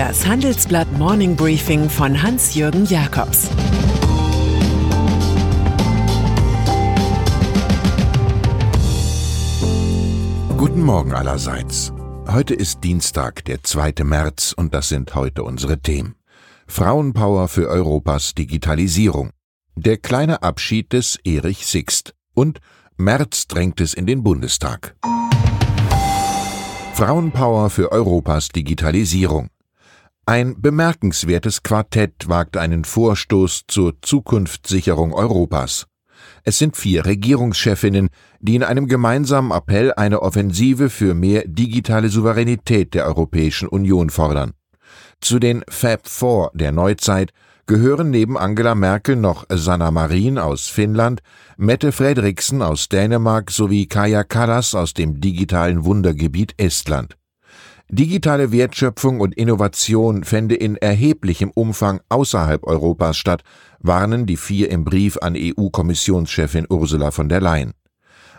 Das Handelsblatt Morning Briefing von Hans-Jürgen Jakobs Guten Morgen allerseits. Heute ist Dienstag, der 2. März, und das sind heute unsere Themen. Frauenpower für Europas Digitalisierung. Der kleine Abschied des Erich Sixt. Und März drängt es in den Bundestag. Frauenpower für Europas Digitalisierung. Ein bemerkenswertes Quartett wagt einen Vorstoß zur Zukunftssicherung Europas. Es sind vier Regierungschefinnen, die in einem gemeinsamen Appell eine Offensive für mehr digitale Souveränität der Europäischen Union fordern. Zu den Fab Four der Neuzeit gehören neben Angela Merkel noch Sanna Marin aus Finnland, Mette Fredriksen aus Dänemark sowie Kaja Kallas aus dem digitalen Wundergebiet Estland. Digitale Wertschöpfung und Innovation fände in erheblichem Umfang außerhalb Europas statt, warnen die vier im Brief an EU-Kommissionschefin Ursula von der Leyen.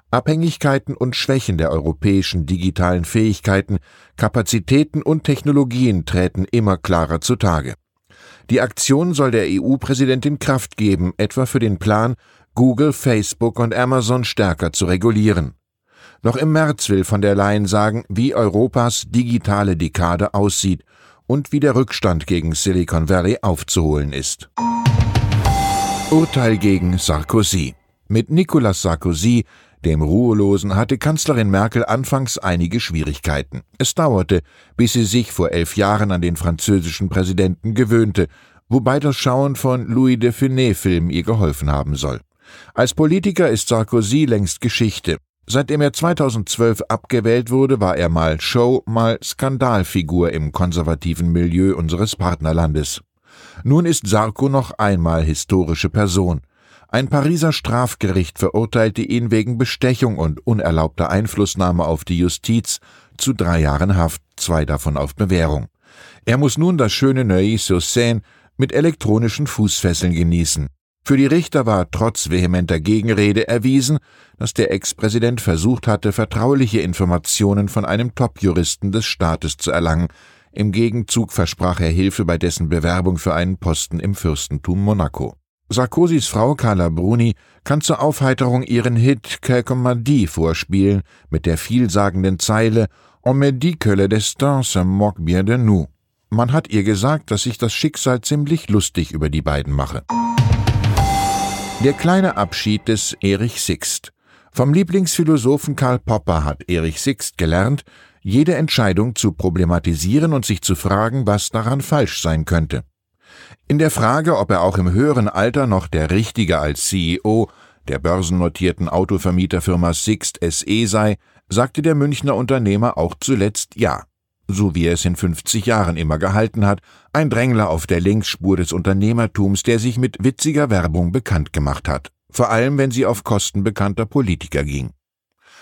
Abhängigkeiten und Schwächen der europäischen digitalen Fähigkeiten, Kapazitäten und Technologien treten immer klarer zutage. Die Aktion soll der EU-Präsidentin Kraft geben, etwa für den Plan, Google, Facebook und Amazon stärker zu regulieren. Noch im März will von der Leyen sagen, wie Europas digitale Dekade aussieht und wie der Rückstand gegen Silicon Valley aufzuholen ist. Urteil gegen Sarkozy. Mit Nicolas Sarkozy, dem Ruhelosen, hatte Kanzlerin Merkel anfangs einige Schwierigkeiten. Es dauerte, bis sie sich vor elf Jahren an den französischen Präsidenten gewöhnte, wobei das Schauen von Louis de Funès-Filmen ihr geholfen haben soll. Als Politiker ist Sarkozy längst Geschichte. Seitdem er 2012 abgewählt wurde, war er mal Show, mal Skandalfigur im konservativen Milieu unseres Partnerlandes. Nun ist Sarko noch einmal historische Person. Ein Pariser Strafgericht verurteilte ihn wegen Bestechung und unerlaubter Einflussnahme auf die Justiz zu drei Jahren Haft, zwei davon auf Bewährung. Er muss nun das schöne Neuilly-sur-Seine mit elektronischen Fußfesseln genießen. Für die Richter war trotz vehementer Gegenrede erwiesen, dass der Ex-Präsident versucht hatte, vertrauliche Informationen von einem Top-Juristen des Staates zu erlangen, im Gegenzug versprach er Hilfe bei dessen Bewerbung für einen Posten im Fürstentum Monaco. Sarkozys Frau Carla Bruni kann zur Aufheiterung ihren Hit Mardi vorspielen mit der vielsagenden Zeile On me dit que le destin se moque bien de nous. Man hat ihr gesagt, dass sich das Schicksal ziemlich lustig über die beiden mache. Der kleine Abschied des Erich Sixt. Vom Lieblingsphilosophen Karl Popper hat Erich Sixt gelernt, jede Entscheidung zu problematisieren und sich zu fragen, was daran falsch sein könnte. In der Frage, ob er auch im höheren Alter noch der Richtige als CEO der börsennotierten Autovermieterfirma Sixt SE sei, sagte der Münchner Unternehmer auch zuletzt Ja, so wie er es in 50 Jahren immer gehalten hat, ein Drängler auf der Linksspur des Unternehmertums, der sich mit witziger Werbung bekannt gemacht hat, vor allem wenn sie auf Kosten bekannter Politiker ging.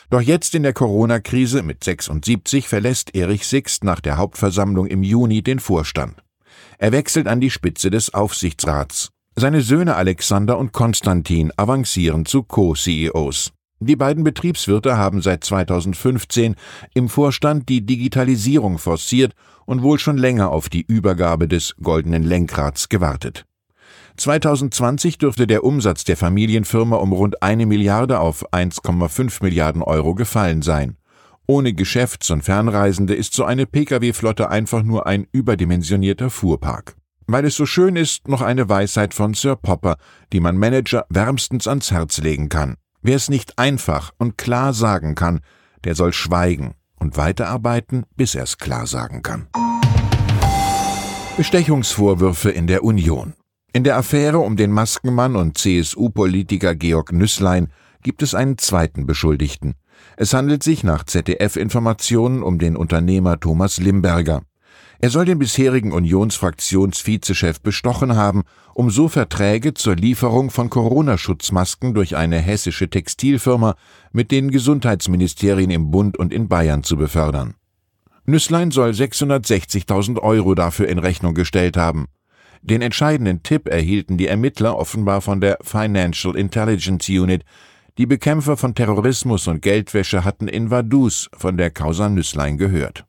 Doch jetzt in der Corona-Krise mit 76 verlässt Erich Sixt nach der Hauptversammlung im Juni den Vorstand. Er wechselt an die Spitze des Aufsichtsrats. Seine Söhne Alexander und Konstantin avancieren zu Co-CEOs. Die beiden Betriebswirte haben seit 2015 im Vorstand die Digitalisierung forciert und wohl schon länger auf die Übergabe des goldenen Lenkrads gewartet. 2020 dürfte der Umsatz der Familienfirma um rund eine Milliarde auf 1,5 Milliarden Euro gefallen sein. Ohne Geschäfts- und Fernreisende ist so eine Pkw-Flotte einfach nur ein überdimensionierter Fuhrpark. Weil es so schön ist, noch eine Weisheit von Sir Popper, die man Manager wärmstens ans Herz legen kann. Wer es nicht einfach und klar sagen kann, der soll schweigen und weiterarbeiten, bis er es klar sagen kann. Bestechungsvorwürfe in der Union. In der Affäre um den Maskenmann und CSU-Politiker Georg Nüßlein gibt es einen zweiten Beschuldigten. Es handelt sich nach ZDF-Informationen um den Unternehmer Thomas Limberger. Er soll den bisherigen Unionsfraktionsvizechef bestochen haben, um so Verträge zur Lieferung von Corona-Schutzmasken durch eine hessische Textilfirma mit den Gesundheitsministerien im Bund und in Bayern zu befördern. Nüßlein soll 660.000 Euro dafür in Rechnung gestellt haben. Den entscheidenden Tipp erhielten die Ermittler offenbar von der Financial Intelligence Unit. Die Bekämpfer von Terrorismus und Geldwäsche hatten in Vaduz von der Causa Nüßlein gehört.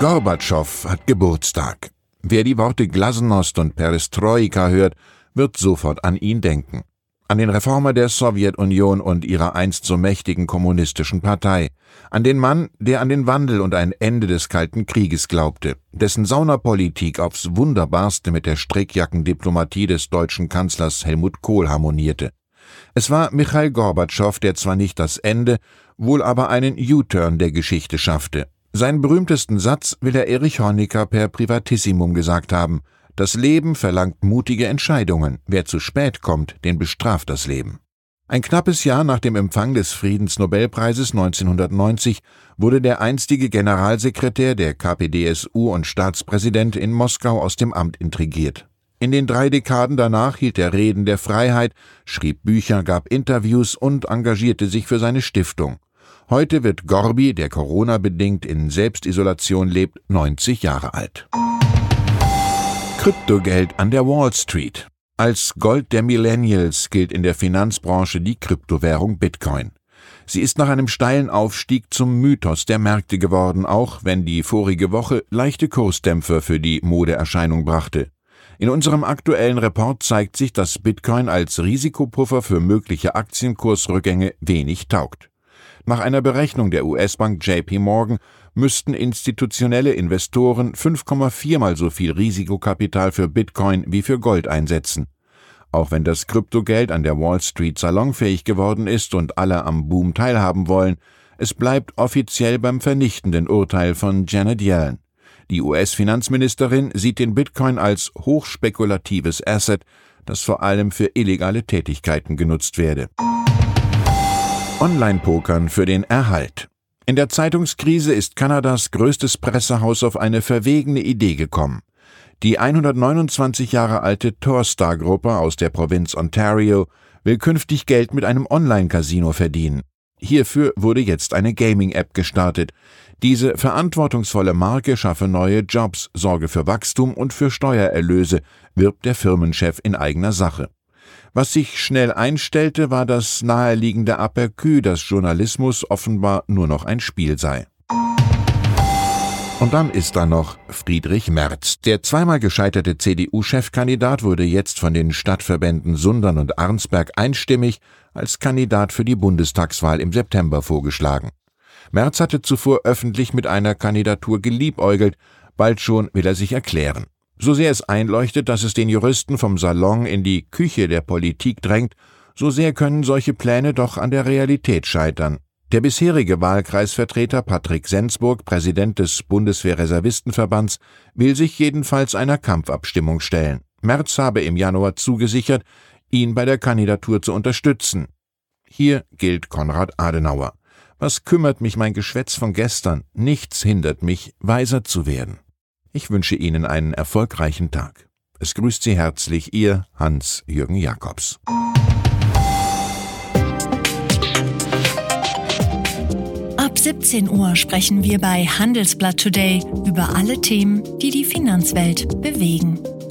Gorbatschow hat Geburtstag. Wer die Worte Glasnost und Perestroika hört, wird sofort an ihn denken. An den Reformer der Sowjetunion und ihrer einst so mächtigen kommunistischen Partei. An den Mann, der an den Wandel und ein Ende des Kalten Krieges glaubte, dessen Saunapolitik aufs Wunderbarste mit der Strickjackendiplomatie des deutschen Kanzlers Helmut Kohl harmonierte. Es war Michail Gorbatschow, der zwar nicht das Ende, wohl aber einen U-Turn der Geschichte schaffte. Seinen berühmtesten Satz will er Erich Honecker per Privatissimum gesagt haben. Das Leben verlangt mutige Entscheidungen. Wer zu spät kommt, den bestraft das Leben. Ein knappes Jahr nach dem Empfang des Friedensnobelpreises 1990 wurde der einstige Generalsekretär der KPDSU und Staatspräsident in Moskau aus dem Amt intrigiert. In den drei Dekaden danach hielt er Reden der Freiheit, schrieb Bücher, gab Interviews und engagierte sich für seine Stiftung. Heute wird Gorbi, der Corona-bedingt in Selbstisolation lebt, 90 Jahre alt. Kryptogeld an der Wall Street. Als Gold der Millennials gilt in der Finanzbranche die Kryptowährung Bitcoin. Sie ist nach einem steilen Aufstieg zum Mythos der Märkte geworden, auch wenn die vorige Woche leichte Kursdämpfer für die Modeerscheinung brachte. In unserem aktuellen Report zeigt sich, dass Bitcoin als Risikopuffer für mögliche Aktienkursrückgänge wenig taugt. Nach einer Berechnung der US-Bank JP Morgan müssten institutionelle Investoren 5,4 mal so viel Risikokapital für Bitcoin wie für Gold einsetzen. Auch wenn das Kryptogeld an der Wall Street salonfähig geworden ist und alle am Boom teilhaben wollen, es bleibt offiziell beim vernichtenden Urteil von Janet Yellen. Die US-Finanzministerin sieht den Bitcoin als hochspekulatives Asset, das vor allem für illegale Tätigkeiten genutzt werde. Online-Pokern für den Erhalt. In der Zeitungskrise ist Kanadas größtes Pressehaus auf eine verwegene Idee gekommen. Die 129 Jahre alte Torstar-Gruppe aus der Provinz Ontario will künftig Geld mit einem Online-Casino verdienen. Hierfür wurde jetzt eine Gaming-App gestartet. Diese verantwortungsvolle Marke schaffe neue Jobs, sorge für Wachstum und für Steuererlöse, wirbt der Firmenchef in eigener Sache. Was sich schnell einstellte, war das naheliegende Aperçu, dass Journalismus offenbar nur noch ein Spiel sei. Und dann ist da noch Friedrich Merz. Der zweimal gescheiterte CDU-Chefkandidat wurde jetzt von den Stadtverbänden Sundern und Arnsberg einstimmig als Kandidat für die Bundestagswahl im September vorgeschlagen. Merz hatte zuvor öffentlich mit einer Kandidatur geliebäugelt, bald schon will er sich erklären. So sehr es einleuchtet, dass es den Juristen vom Salon in die Küche der Politik drängt, so sehr können solche Pläne doch an der Realität scheitern. Der bisherige Wahlkreisvertreter Patrick Sensburg, Präsident des Bundeswehrreservistenverbands, will sich jedenfalls einer Kampfabstimmung stellen. Merz habe im Januar zugesichert, ihn bei der Kandidatur zu unterstützen. Hier gilt Konrad Adenauer. Was kümmert mich mein Geschwätz von gestern? Nichts hindert mich, weiser zu werden. Ich wünsche Ihnen einen erfolgreichen Tag. Es grüßt Sie herzlich Ihr Hans-Jürgen Jakobs. Ab 17 Uhr sprechen wir bei Handelsblatt Today über alle Themen, die die Finanzwelt bewegen.